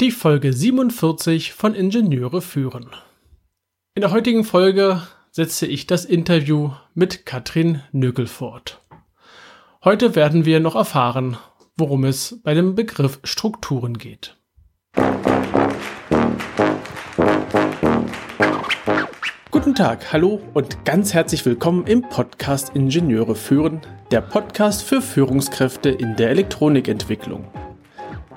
Die Folge 47 von Ingenieure führen. In der heutigen Folge setze ich das Interview mit Katrin Nögel fort. Heute werden wir noch erfahren, worum es bei dem Begriff Strukturen geht. Guten Tag, hallo und ganz herzlich willkommen im Podcast Ingenieure führen, der Podcast für Führungskräfte in der Elektronikentwicklung.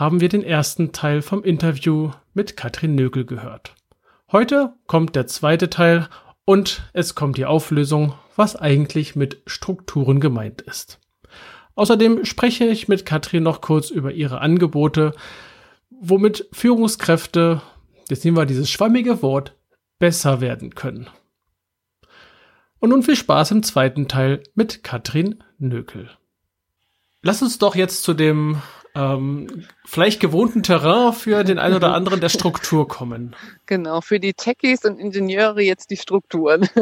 haben wir den ersten Teil vom Interview mit Katrin Nögel gehört. Heute kommt der zweite Teil und es kommt die Auflösung, was eigentlich mit Strukturen gemeint ist. Außerdem spreche ich mit Katrin noch kurz über ihre Angebote, womit Führungskräfte, jetzt nehmen wir dieses schwammige Wort, besser werden können. Und nun viel Spaß im zweiten Teil mit Katrin Nökel. Lass uns doch jetzt zu dem ähm, vielleicht gewohnten Terrain für den einen oder anderen der Struktur kommen. Genau, für die Techies und Ingenieure jetzt die Strukturen.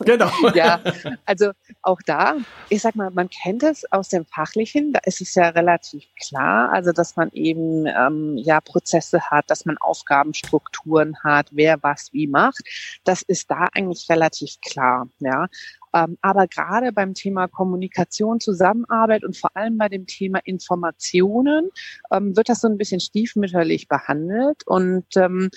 Genau. ja, also auch da, ich sag mal, man kennt es aus dem Fachlichen, da ist es ja relativ klar, also dass man eben ähm, ja Prozesse hat, dass man Aufgabenstrukturen hat, wer was wie macht. Das ist da eigentlich relativ klar, ja. Ähm, aber gerade beim Thema Kommunikation, Zusammenarbeit und vor allem bei dem Thema Informationen ähm, wird das so ein bisschen stiefmütterlich behandelt und ähm,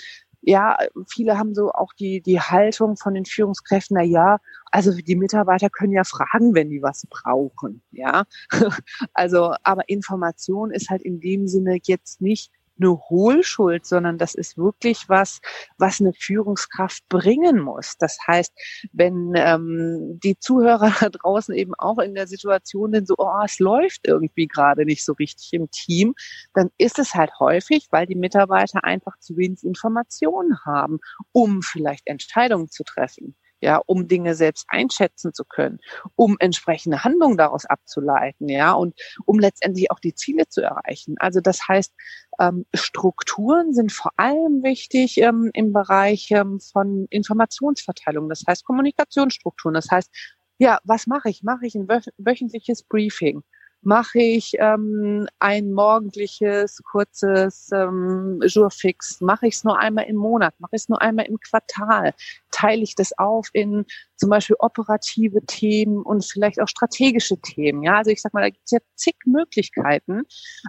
ja, viele haben so auch die, die Haltung von den Führungskräften, na ja, also die Mitarbeiter können ja fragen, wenn die was brauchen, ja. Also, aber Information ist halt in dem Sinne jetzt nicht eine Hohlschuld, sondern das ist wirklich was, was eine Führungskraft bringen muss. Das heißt, wenn ähm, die Zuhörer da draußen eben auch in der Situation sind, so, oh, es läuft irgendwie gerade nicht so richtig im Team, dann ist es halt häufig, weil die Mitarbeiter einfach zu wenig Informationen haben, um vielleicht Entscheidungen zu treffen ja, um Dinge selbst einschätzen zu können, um entsprechende Handlungen daraus abzuleiten, ja, und um letztendlich auch die Ziele zu erreichen. Also das heißt, ähm, Strukturen sind vor allem wichtig ähm, im Bereich ähm, von Informationsverteilung, das heißt Kommunikationsstrukturen, das heißt, ja, was mache ich? Mache ich ein wöchentliches Briefing? Mache ich ähm, ein morgendliches, kurzes ähm, Jourfix, mache ich es nur einmal im Monat, mache ich es nur einmal im Quartal, teile ich das auf in zum Beispiel operative Themen und vielleicht auch strategische Themen. Ja, also ich sag mal, da gibt es ja zig Möglichkeiten,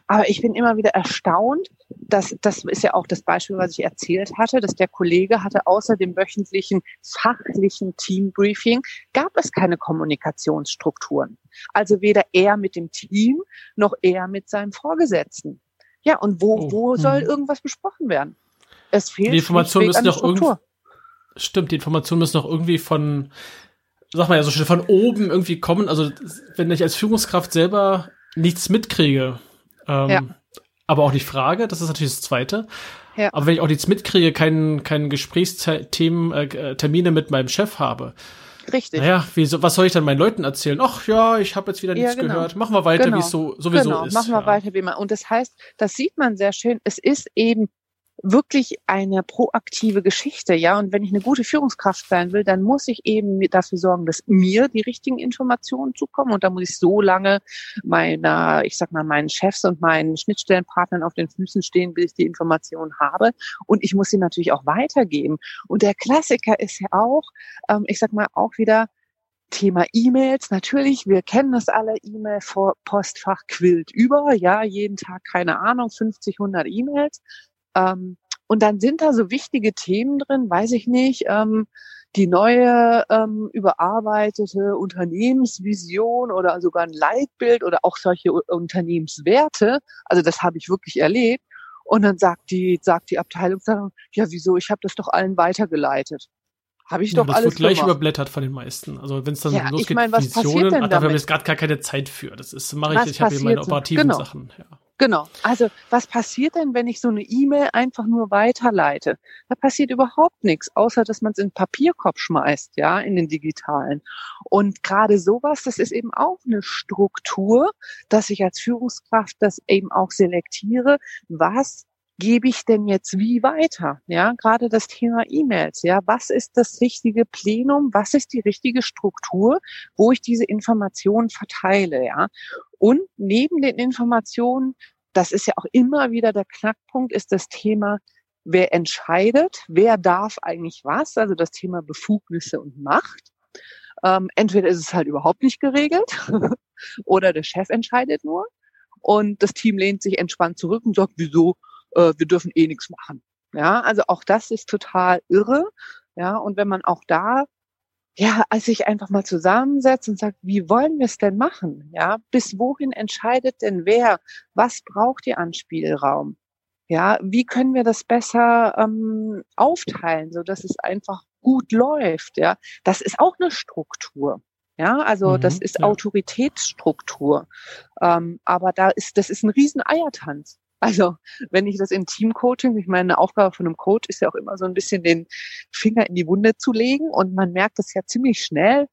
aber ich bin immer wieder erstaunt, dass das ist ja auch das Beispiel, was ich erzählt hatte, dass der Kollege hatte außer dem wöchentlichen fachlichen Teambriefing gab es keine Kommunikationsstrukturen. Also weder er mit dem Team noch er mit seinem Vorgesetzten. Ja, und wo, oh. wo soll hm. irgendwas besprochen werden? Es fehlt die Informationen müssen doch irgendwie Stimmt, die Informationen müssen doch irgendwie von sag mal ja so schön von oben irgendwie kommen. Also wenn ich als Führungskraft selber nichts mitkriege, ähm, ja. aber auch nicht frage, das ist natürlich das Zweite. Ja. Aber wenn ich auch nichts mitkriege, keinen keinen Gesprächsthemen, äh, Termine mit meinem Chef habe, Richtig. Naja, wie, was soll ich dann meinen Leuten erzählen? Ach ja, ich habe jetzt wieder nichts ja, genau. gehört. Machen wir weiter, genau. wie es so, sowieso genau. ist. Machen wir ja. weiter, wie man. Und das heißt, das sieht man sehr schön. Es ist eben wirklich eine proaktive Geschichte, ja. Und wenn ich eine gute Führungskraft sein will, dann muss ich eben dafür sorgen, dass mir die richtigen Informationen zukommen. Und da muss ich so lange meiner, ich sag mal, meinen Chefs und meinen Schnittstellenpartnern auf den Füßen stehen, bis ich die Informationen habe. Und ich muss sie natürlich auch weitergeben. Und der Klassiker ist ja auch, ähm, ich sag mal, auch wieder, Thema E-Mails. Natürlich, wir kennen das alle. E-Mail-Postfach quillt über. Ja, jeden Tag, keine Ahnung, 50, 100 E-Mails. Ähm, und dann sind da so wichtige Themen drin, weiß ich nicht, ähm, die neue ähm, überarbeitete Unternehmensvision oder sogar ein Leitbild oder auch solche Unternehmenswerte. Also das habe ich wirklich erlebt. Und dann sagt die, sagt die Abteilung, ja, wieso, ich habe das doch allen weitergeleitet. Habe ich doch ja, das alles wird gleich gemacht. überblättert von den meisten. Also wenn es dann ja, losgeht, ich mein, was Visionen, ach, dafür habe ich gerade gar keine Zeit für. Das ist mache ich, was ich habe hier meine operativen genau. Sachen. Ja. Genau. Also was passiert denn, wenn ich so eine E-Mail einfach nur weiterleite? Da passiert überhaupt nichts, außer dass man es in den Papierkorb schmeißt, ja, in den digitalen. Und gerade sowas, das ist eben auch eine Struktur, dass ich als Führungskraft das eben auch selektiere, was gebe ich denn jetzt wie weiter? Ja, gerade das Thema E-Mails. Ja, was ist das richtige Plenum? Was ist die richtige Struktur, wo ich diese Informationen verteile? Ja, und neben den Informationen, das ist ja auch immer wieder der Knackpunkt, ist das Thema Wer entscheidet? Wer darf eigentlich was? Also das Thema Befugnisse und Macht. Ähm, entweder ist es halt überhaupt nicht geregelt oder der Chef entscheidet nur und das Team lehnt sich entspannt zurück und sagt, wieso? Äh, wir dürfen eh nichts machen. Ja, also auch das ist total irre. Ja, und wenn man auch da ja, als sich einfach mal zusammensetzt und sagt, wie wollen wir es denn machen? Ja, bis wohin entscheidet denn wer? Was braucht ihr an Spielraum? Ja, wie können wir das besser ähm, aufteilen, so dass es einfach gut läuft? Ja, das ist auch eine Struktur. Ja, also mhm, das ist ja. Autoritätsstruktur. Ähm, aber da ist, das ist ein riesen Eiertanz. Also wenn ich das im Teamcoaching, ich meine, eine Aufgabe von einem Coach ist ja auch immer so ein bisschen den Finger in die Wunde zu legen und man merkt das ja ziemlich schnell,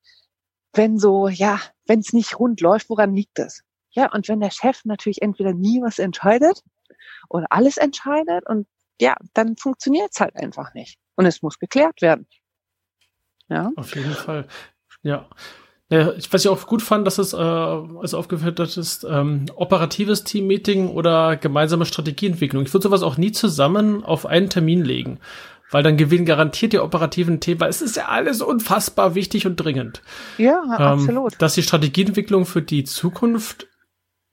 wenn so, ja, wenn es nicht rund läuft, woran liegt das? Ja, und wenn der Chef natürlich entweder nie was entscheidet oder alles entscheidet und ja, dann funktioniert es halt einfach nicht. Und es muss geklärt werden. Ja. Auf jeden Fall. Ja. Ja, ich, was ich auch gut fand, dass es äh, also aufgeführt hat, ist ähm, operatives Teammeeting oder gemeinsame Strategieentwicklung. Ich würde sowas auch nie zusammen auf einen Termin legen, weil dann gewinnen garantiert die operativen Themen, weil es ist ja alles unfassbar wichtig und dringend. Ja, ähm, absolut. Dass die Strategieentwicklung für die Zukunft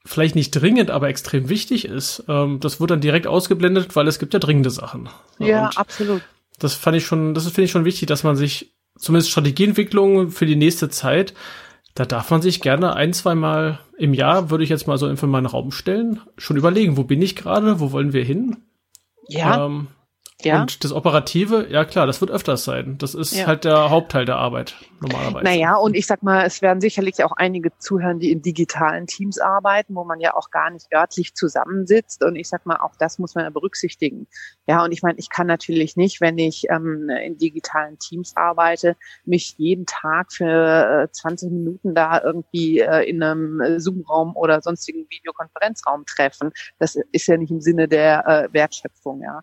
vielleicht nicht dringend, aber extrem wichtig ist, ähm, das wird dann direkt ausgeblendet, weil es gibt ja dringende Sachen. Ja, und absolut. Das fand ich schon, das finde ich schon wichtig, dass man sich zumindest Strategieentwicklung für die nächste Zeit, da darf man sich gerne ein, zwei Mal im Jahr, würde ich jetzt mal so in meinen Raum stellen, schon überlegen, wo bin ich gerade, wo wollen wir hin? Ja. Ähm, ja. Und das Operative, ja klar, das wird öfters sein. Das ist ja. halt der Hauptteil der Arbeit normalerweise. Naja, und ich sag mal, es werden sicherlich auch einige zuhören, die in digitalen Teams arbeiten, wo man ja auch gar nicht örtlich zusammensitzt. Und ich sag mal, auch das muss man ja berücksichtigen. Ja, und ich meine, ich kann natürlich nicht, wenn ich ähm, in digitalen Teams arbeite, mich jeden Tag für äh, 20 Minuten da irgendwie äh, in einem Zoom-Raum oder sonstigen Videokonferenzraum treffen. Das ist ja nicht im Sinne der äh, Wertschöpfung, ja.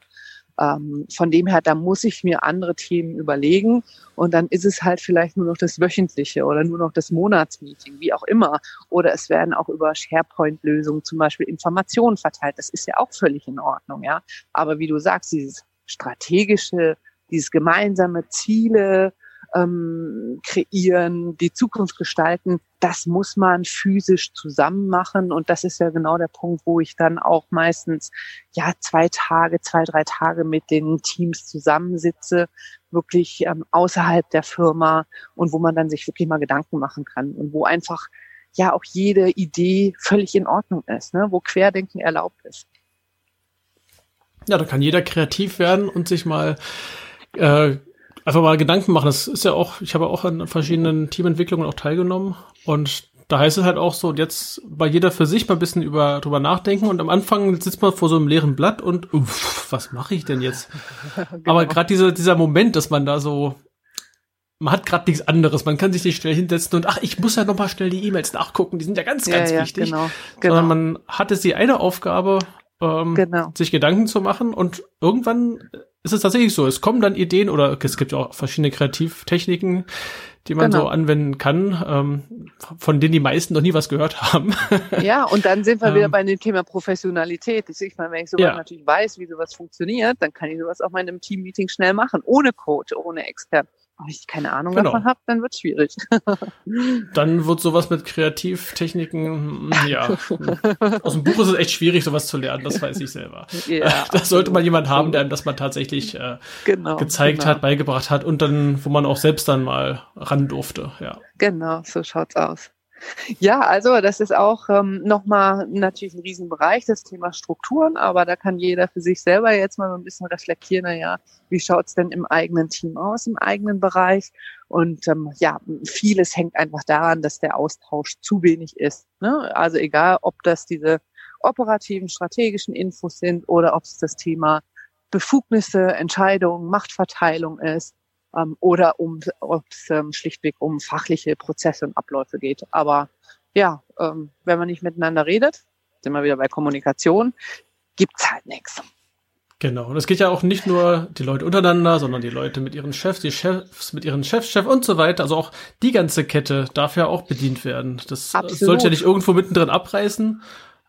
Ähm, von dem her, da muss ich mir andere Themen überlegen und dann ist es halt vielleicht nur noch das wöchentliche oder nur noch das Monatsmeeting, wie auch immer. Oder es werden auch über SharePoint-Lösungen zum Beispiel Informationen verteilt. Das ist ja auch völlig in Ordnung, ja. Aber wie du sagst, dieses strategische, dieses gemeinsame Ziele, ähm, kreieren, die Zukunft gestalten, das muss man physisch zusammen machen. Und das ist ja genau der Punkt, wo ich dann auch meistens ja zwei Tage, zwei, drei Tage mit den Teams zusammensitze, wirklich ähm, außerhalb der Firma und wo man dann sich wirklich mal Gedanken machen kann und wo einfach ja auch jede Idee völlig in Ordnung ist, ne? wo Querdenken erlaubt ist. Ja, da kann jeder kreativ werden und sich mal äh, einfach mal Gedanken machen. Das ist ja auch, ich habe auch an verschiedenen Teamentwicklungen auch teilgenommen und da heißt es halt auch so, jetzt bei jeder für sich mal ein bisschen über, drüber nachdenken und am Anfang sitzt man vor so einem leeren Blatt und uff, was mache ich denn jetzt? genau. Aber gerade dieser, dieser Moment, dass man da so, man hat gerade nichts anderes, man kann sich nicht schnell hinsetzen und ach, ich muss ja noch mal schnell die E-Mails nachgucken, die sind ja ganz, ganz ja, wichtig. Genau, genau. Sondern man hatte sie eine Aufgabe, ähm, genau. sich Gedanken zu machen und irgendwann ist es tatsächlich so. Es kommen dann Ideen oder es gibt auch verschiedene Kreativtechniken, die man genau. so anwenden kann, ähm, von denen die meisten noch nie was gehört haben. ja, und dann sind wir ähm, wieder bei dem Thema Professionalität. Ich meine, wenn ich sowas ja. natürlich weiß, wie sowas funktioniert, dann kann ich sowas auch mal in einem Teammeeting schnell machen, ohne Coach, ohne Experten wenn ich keine Ahnung genau. davon habe, dann wird schwierig. dann wird sowas mit Kreativtechniken, ja. Aus dem Buch ist es echt schwierig, sowas zu lernen, das weiß ich selber. Ja, da sollte man jemand haben, der einem das mal tatsächlich äh, genau, gezeigt genau. hat, beigebracht hat und dann, wo man auch selbst dann mal ran durfte, ja. Genau, so schaut's aus. Ja, also das ist auch ähm, nochmal natürlich ein Riesenbereich, das Thema Strukturen, aber da kann jeder für sich selber jetzt mal so ein bisschen reflektieren, naja, wie schaut's denn im eigenen Team aus, im eigenen Bereich? Und ähm, ja, vieles hängt einfach daran, dass der Austausch zu wenig ist. Ne? Also egal, ob das diese operativen, strategischen Infos sind oder ob es das Thema Befugnisse, Entscheidungen, Machtverteilung ist ähm, oder um, ob es ähm, schlichtweg um fachliche Prozesse und Abläufe geht. Aber ja, ähm, wenn man nicht miteinander redet, sind wir wieder bei Kommunikation, gibt's halt nichts. Genau. Und es geht ja auch nicht nur die Leute untereinander, sondern die Leute mit ihren Chefs, die Chefs mit ihren Chefs, Chef und so weiter. Also auch die ganze Kette darf ja auch bedient werden. Das Absolut. sollte ja nicht irgendwo mittendrin abreißen,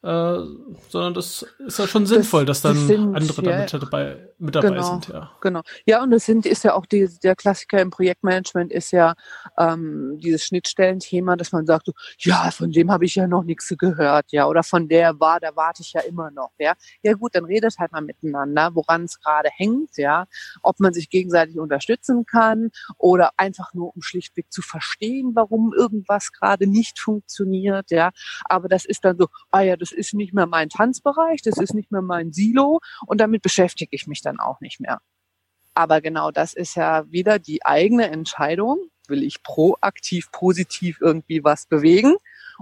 äh, sondern das ist ja schon sinnvoll, das, dass dann sind, andere ja, damit dabei, mit dabei genau, sind. Ja. Genau. Ja, und das sind, ist ja auch die, der Klassiker im Projektmanagement ist ja ähm, dieses Schnittstellenthema, dass man sagt, so, ja, von dem habe ich ja noch nichts gehört, ja, oder von der war, da warte ich ja immer noch, ja. Ja gut, dann redet halt mal miteinander, woran es gerade hängt, ja, ob man sich gegenseitig unterstützen kann oder einfach nur um schlichtweg zu verstehen, warum irgendwas gerade nicht funktioniert, ja. Aber das ist dann so, ah ja, das ist nicht mehr mein Tanzbereich, das ist nicht mehr mein Silo und damit beschäftige ich mich dann auch nicht mehr. Aber genau das ist ja wieder die eigene Entscheidung. Will ich proaktiv, positiv irgendwie was bewegen?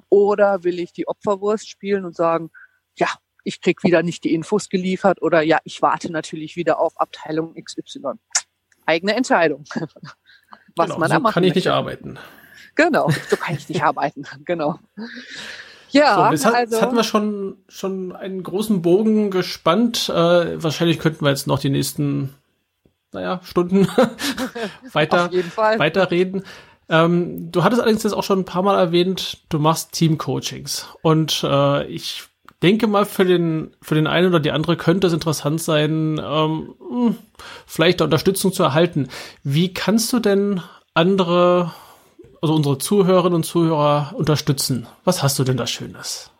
Oder will ich die Opferwurst spielen und sagen, ja, ich krieg wieder nicht die Infos geliefert oder ja, ich warte natürlich wieder auf Abteilung XY. Eigene Entscheidung. Was genau, man so da kann ich möchte. nicht arbeiten. Genau, so kann ich nicht arbeiten. Genau. Ja, so, jetzt, hat, also, jetzt hatten wir schon, schon einen großen Bogen gespannt. Äh, wahrscheinlich könnten wir jetzt noch die nächsten, naja, Stunden weiter, weiterreden. Ähm, du hattest allerdings jetzt auch schon ein paar Mal erwähnt, du machst Team-Coachings. Und äh, ich denke mal, für den, für den einen oder die andere könnte es interessant sein, ähm, hm, vielleicht Unterstützung zu erhalten. Wie kannst du denn andere also unsere Zuhörerinnen und Zuhörer unterstützen. Was hast du denn da Schönes?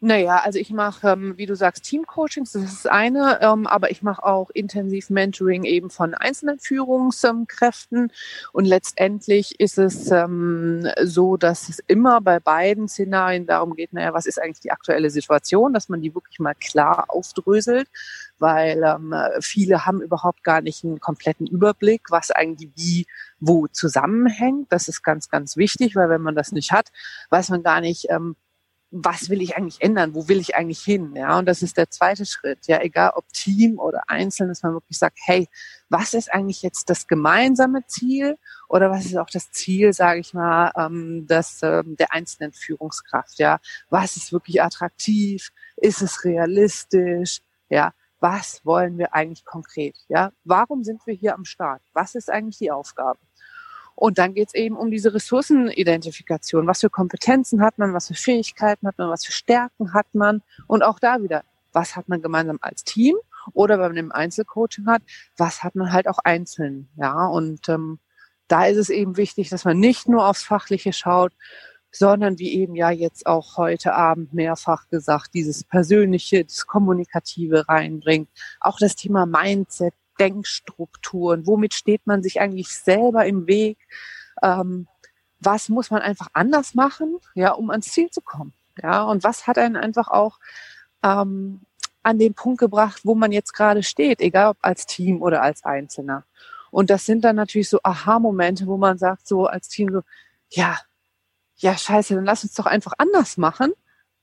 Naja, also ich mache, ähm, wie du sagst, Teamcoachings, das ist eine, ähm, aber ich mache auch intensiv Mentoring eben von einzelnen Führungskräften. Und letztendlich ist es ähm, so, dass es immer bei beiden Szenarien darum geht, naja, was ist eigentlich die aktuelle Situation, dass man die wirklich mal klar aufdröselt, weil ähm, viele haben überhaupt gar nicht einen kompletten Überblick, was eigentlich wie wo zusammenhängt. Das ist ganz, ganz wichtig, weil wenn man das nicht hat, weiß man gar nicht, ähm, was will ich eigentlich ändern? Wo will ich eigentlich hin? Ja, und das ist der zweite Schritt. Ja, egal ob Team oder einzeln, dass man wirklich sagt, hey, was ist eigentlich jetzt das gemeinsame Ziel oder was ist auch das Ziel, sage ich mal, ähm, des, ähm, der einzelnen Führungskraft? Ja, was ist wirklich attraktiv? Ist es realistisch? Ja, was wollen wir eigentlich konkret? Ja, warum sind wir hier am Start? Was ist eigentlich die Aufgabe? Und dann geht es eben um diese Ressourcenidentifikation. Was für Kompetenzen hat man, was für Fähigkeiten hat man, was für Stärken hat man? Und auch da wieder, was hat man gemeinsam als Team oder wenn man im Einzelcoaching hat, was hat man halt auch einzeln? Ja, und ähm, da ist es eben wichtig, dass man nicht nur aufs Fachliche schaut, sondern wie eben ja jetzt auch heute Abend mehrfach gesagt, dieses Persönliche, das Kommunikative reinbringt. Auch das Thema Mindset, Denkstrukturen? Womit steht man sich eigentlich selber im Weg? Ähm, was muss man einfach anders machen, ja, um ans Ziel zu kommen? Ja, und was hat einen einfach auch ähm, an den Punkt gebracht, wo man jetzt gerade steht, egal ob als Team oder als Einzelner. Und das sind dann natürlich so Aha-Momente, wo man sagt, so als Team so, ja, ja, scheiße, dann lass uns doch einfach anders machen.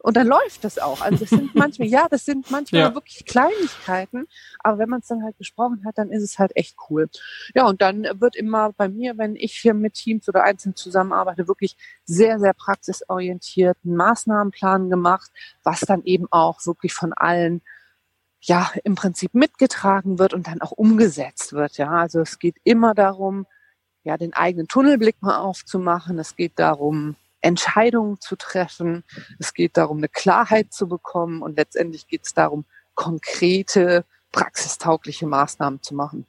Und dann läuft das auch. Also das sind manchmal, ja, das sind manchmal ja. wirklich Kleinigkeiten, aber wenn man es dann halt besprochen hat, dann ist es halt echt cool. Ja, und dann wird immer bei mir, wenn ich hier mit Teams oder einzeln zusammenarbeite, wirklich sehr, sehr praxisorientierten Maßnahmenplan gemacht, was dann eben auch wirklich von allen ja, im Prinzip mitgetragen wird und dann auch umgesetzt wird. Ja, also es geht immer darum, ja, den eigenen Tunnelblick mal aufzumachen. Es geht darum, Entscheidungen zu treffen. Es geht darum, eine Klarheit zu bekommen und letztendlich geht es darum, konkrete, praxistaugliche Maßnahmen zu machen.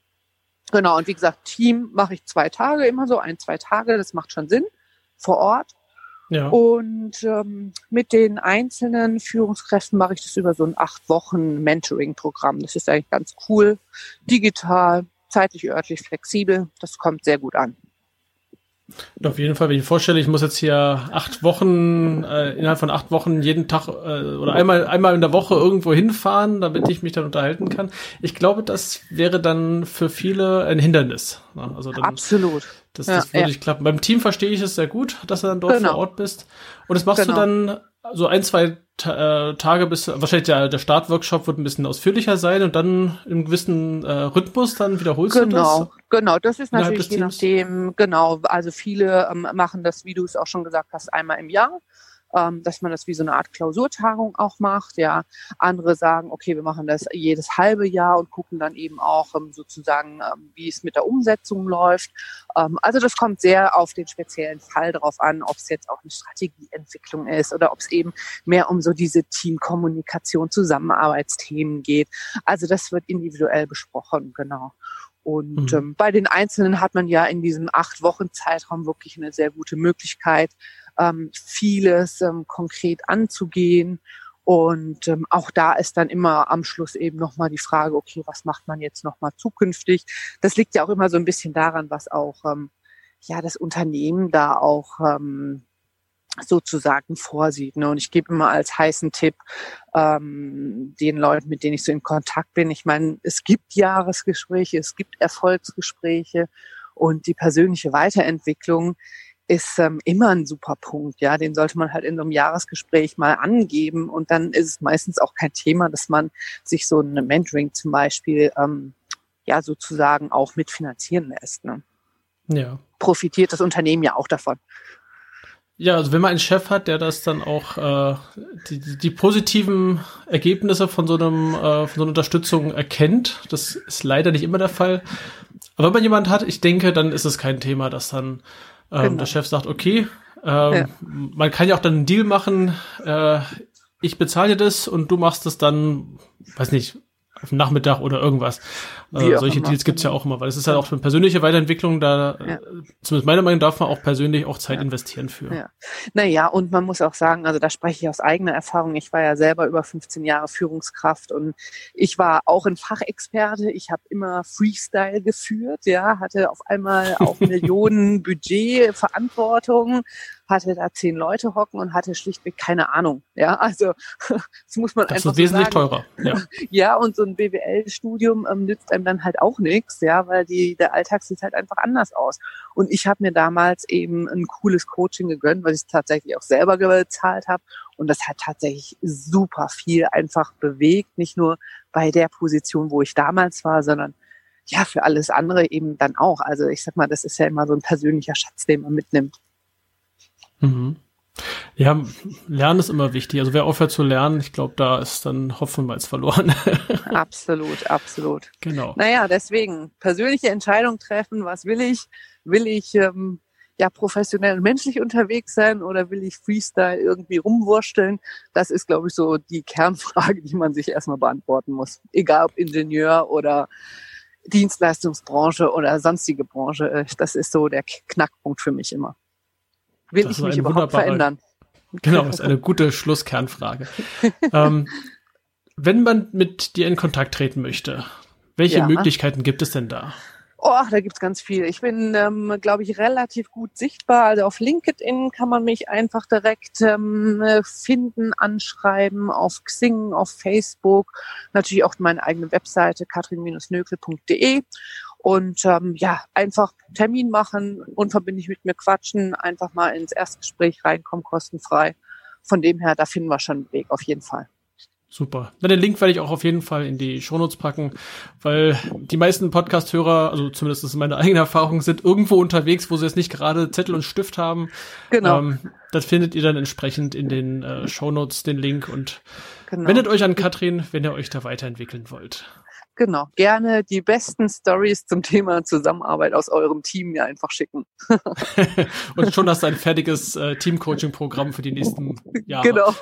Genau, und wie gesagt, Team mache ich zwei Tage, immer so ein, zwei Tage, das macht schon Sinn, vor Ort. Ja. Und ähm, mit den einzelnen Führungskräften mache ich das über so ein acht Wochen Mentoring-Programm. Das ist eigentlich ganz cool, digital, zeitlich, örtlich flexibel. Das kommt sehr gut an. Und auf jeden Fall, wenn ich mir vorstelle, ich muss jetzt hier acht Wochen, äh, innerhalb von acht Wochen jeden Tag äh, oder einmal, einmal in der Woche irgendwo hinfahren, damit ich mich dann unterhalten kann. Ich glaube, das wäre dann für viele ein Hindernis. Also dann, Absolut. Das, das ja, würde ja. nicht klappen. Beim Team verstehe ich es sehr gut, dass du dann dort genau. vor Ort bist. Und das machst genau. du dann so ein, zwei Ta äh, Tage bis, wahrscheinlich der, der Startworkshop wird ein bisschen ausführlicher sein und dann im gewissen äh, Rhythmus dann wiederholst genau, du das? Genau, genau. Das ist natürlich je nachdem, genau. Also viele ähm, machen das, wie du es auch schon gesagt hast, einmal im Jahr ähm, dass man das wie so eine Art Klausurtagung auch macht. Ja, andere sagen, okay, wir machen das jedes halbe Jahr und gucken dann eben auch ähm, sozusagen, ähm, wie es mit der Umsetzung läuft. Ähm, also das kommt sehr auf den speziellen Fall drauf an, ob es jetzt auch eine Strategieentwicklung ist oder ob es eben mehr um so diese Teamkommunikation, Zusammenarbeitsthemen geht. Also das wird individuell besprochen, genau. Und mhm. ähm, bei den Einzelnen hat man ja in diesem acht Wochen Zeitraum wirklich eine sehr gute Möglichkeit, ähm, vieles ähm, konkret anzugehen. Und ähm, auch da ist dann immer am Schluss eben nochmal die Frage, okay, was macht man jetzt nochmal zukünftig? Das liegt ja auch immer so ein bisschen daran, was auch ähm, ja das Unternehmen da auch ähm, sozusagen vorsieht. Ne? Und ich gebe immer als heißen Tipp ähm, den Leuten, mit denen ich so in Kontakt bin. Ich meine, es gibt Jahresgespräche, es gibt Erfolgsgespräche und die persönliche Weiterentwicklung ist ähm, immer ein super Punkt. Ja, den sollte man halt in so einem Jahresgespräch mal angeben und dann ist es meistens auch kein Thema, dass man sich so ein Mentoring zum Beispiel ähm, ja sozusagen auch mitfinanzieren lässt. Ne? Ja. Profitiert das Unternehmen ja auch davon. Ja, also wenn man einen Chef hat, der das dann auch äh, die, die positiven Ergebnisse von so einem äh, von so einer Unterstützung erkennt, das ist leider nicht immer der Fall. Aber wenn man jemand hat, ich denke, dann ist es kein Thema, dass dann ähm, genau. der Chef sagt, okay, ähm, ja. man kann ja auch dann einen Deal machen, äh, ich bezahle dir das und du machst es dann, weiß nicht, auf dem Nachmittag oder irgendwas. Äh, solche Deals gibt's ja auch immer, weil es ist halt auch eine persönliche Weiterentwicklung, da ja. zumindest meiner Meinung nach darf man auch persönlich auch Zeit ja. investieren für. Ja. Naja, und man muss auch sagen, also da spreche ich aus eigener Erfahrung, ich war ja selber über 15 Jahre Führungskraft und ich war auch ein Fachexperte, ich habe immer Freestyle geführt, ja, hatte auf einmal auch Millionen Budget, Verantwortung, hatte da zehn Leute hocken und hatte schlichtweg keine Ahnung. Ja, also das muss man das einfach ist wesentlich so teurer. Ja. ja, und so ein BWL-Studium ähm, nützt einem dann halt auch nichts, ja, weil die der Alltag sieht halt einfach anders aus. Und ich habe mir damals eben ein cooles Coaching gegönnt, weil ich es tatsächlich auch selber gezahlt habe. Und das hat tatsächlich super viel einfach bewegt, nicht nur bei der Position, wo ich damals war, sondern ja, für alles andere eben dann auch. Also ich sag mal, das ist ja immer so ein persönlicher Schatz, den man mitnimmt. Mhm. Ja, Lernen ist immer wichtig. Also wer aufhört zu lernen, ich glaube, da ist dann bereits verloren. absolut, absolut. Genau. Naja, deswegen persönliche Entscheidung treffen. Was will ich? Will ich ähm, ja professionell und menschlich unterwegs sein oder will ich Freestyle irgendwie rumwursteln? Das ist, glaube ich, so die Kernfrage, die man sich erstmal beantworten muss. Egal ob Ingenieur oder Dienstleistungsbranche oder sonstige Branche. Das ist so der Knackpunkt für mich immer. Will das ich mich überhaupt verändern? Genau, ist eine gute Schlusskernfrage. ähm, wenn man mit dir in Kontakt treten möchte, welche ja. Möglichkeiten gibt es denn da? Oh, da gibt's ganz viel. Ich bin, ähm, glaube ich, relativ gut sichtbar. Also auf LinkedIn kann man mich einfach direkt ähm, finden, anschreiben, auf Xing, auf Facebook, natürlich auch meine eigene Webseite katrin-nökel.de und ähm, ja, einfach Termin machen, unverbindlich mit mir quatschen, einfach mal ins Erstgespräch reinkommen, kostenfrei. Von dem her, da finden wir schon einen Weg, auf jeden Fall. Super. Na, den Link werde ich auch auf jeden Fall in die Shownotes packen, weil die meisten Podcast-Hörer, also zumindest ist meine eigene Erfahrung, sind irgendwo unterwegs, wo sie jetzt nicht gerade Zettel und Stift haben. Genau. Ähm, das findet ihr dann entsprechend in den äh, Shownotes, den Link und genau. wendet euch an Katrin, wenn ihr euch da weiterentwickeln wollt. Genau, gerne die besten Stories zum Thema Zusammenarbeit aus eurem Team mir einfach schicken. Und schon hast du ein fertiges äh, Team-Coaching-Programm für die nächsten Jahre. Genau.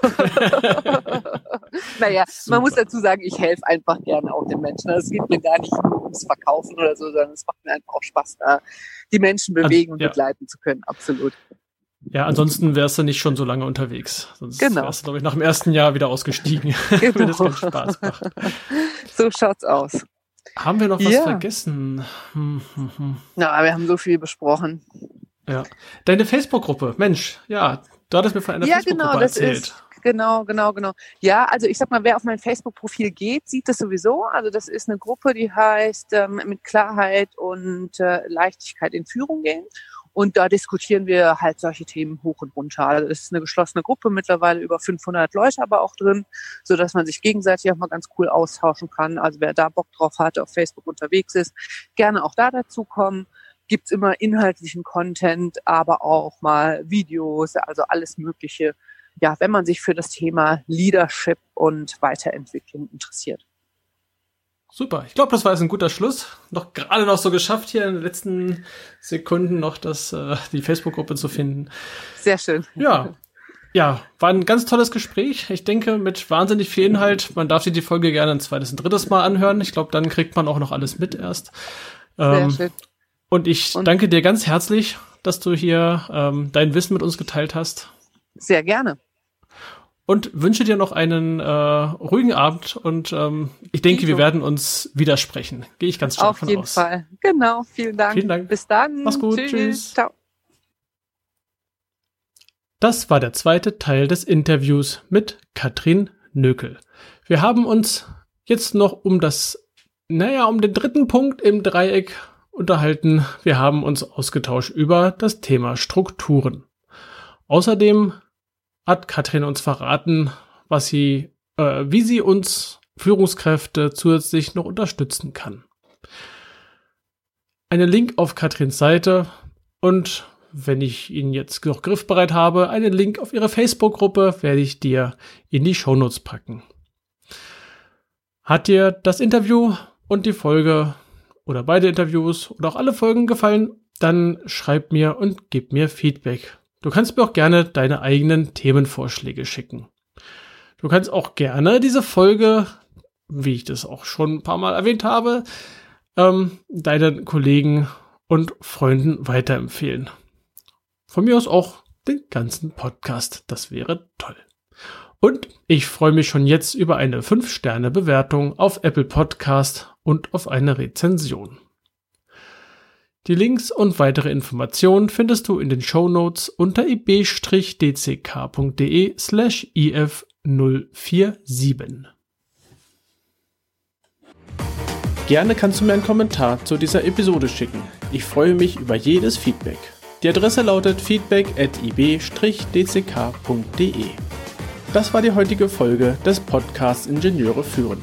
naja, Super. man muss dazu sagen, ich helfe einfach gerne auch den Menschen. Also es geht mir gar nicht nur ums Verkaufen oder so, sondern es macht mir einfach auch Spaß, da die Menschen bewegen und ja. begleiten zu können. Absolut. Ja, ansonsten wärst du nicht schon so lange unterwegs. Sonst genau. wärst du, glaube ich, nach dem ersten Jahr wieder ausgestiegen, genau. wenn es keinen Spaß macht. So schaut's aus. Haben wir noch was ja. vergessen? Hm, hm, hm. Na, wir haben so viel besprochen. Ja. Deine Facebook-Gruppe, Mensch, ja, du hattest mir von einer ja, Facebook-Gruppe genau, erzählt. Ist, Genau, genau, genau. Ja, also ich sag mal, wer auf mein Facebook-Profil geht, sieht das sowieso. Also das ist eine Gruppe, die heißt ähm, mit Klarheit und äh, Leichtigkeit in Führung gehen. Und da diskutieren wir halt solche Themen hoch und runter. Also es ist eine geschlossene Gruppe, mittlerweile über 500 Leute aber auch drin, so dass man sich gegenseitig auch mal ganz cool austauschen kann. Also wer da Bock drauf hat, auf Facebook unterwegs ist, gerne auch da dazu kommen. Gibt's immer inhaltlichen Content, aber auch mal Videos, also alles Mögliche. Ja, wenn man sich für das Thema Leadership und Weiterentwicklung interessiert. Super. Ich glaube, das war jetzt ein guter Schluss. Noch gerade noch so geschafft, hier in den letzten Sekunden noch das, äh, die Facebook-Gruppe zu finden. Sehr schön. Ja. Ja, war ein ganz tolles Gespräch. Ich denke, mit wahnsinnig viel Inhalt. Man darf sich die Folge gerne ein zweites und drittes Mal anhören. Ich glaube, dann kriegt man auch noch alles mit erst. Ähm, Sehr schön. Und ich und danke dir ganz herzlich, dass du hier ähm, dein Wissen mit uns geteilt hast. Sehr gerne und wünsche dir noch einen äh, ruhigen Abend und ähm, ich denke, wir werden uns widersprechen. Gehe ich ganz stark von aus. Auf jeden Fall. Genau. Vielen Dank. Vielen Dank. Bis dann. Mach's gut. Tschüss. Tschüss. Ciao. Das war der zweite Teil des Interviews mit Katrin Nökel. Wir haben uns jetzt noch um das, naja, um den dritten Punkt im Dreieck unterhalten. Wir haben uns ausgetauscht über das Thema Strukturen. Außerdem hat Katrin uns verraten, was sie, äh, wie sie uns Führungskräfte zusätzlich noch unterstützen kann. Einen Link auf Katrins Seite und wenn ich ihn jetzt noch griffbereit habe, einen Link auf ihre Facebook-Gruppe werde ich dir in die Shownotes packen. Hat dir das Interview und die Folge oder beide Interviews oder auch alle Folgen gefallen, dann schreib mir und gib mir Feedback. Du kannst mir auch gerne deine eigenen Themenvorschläge schicken. Du kannst auch gerne diese Folge, wie ich das auch schon ein paar Mal erwähnt habe, ähm, deinen Kollegen und Freunden weiterempfehlen. Von mir aus auch den ganzen Podcast. Das wäre toll. Und ich freue mich schon jetzt über eine 5-Sterne-Bewertung auf Apple Podcast und auf eine Rezension. Die Links und weitere Informationen findest du in den Show Notes unter ib-dck.de slash if047. Gerne kannst du mir einen Kommentar zu dieser Episode schicken. Ich freue mich über jedes Feedback. Die Adresse lautet feedback at ib-dck.de. Das war die heutige Folge des Podcasts Ingenieure führen.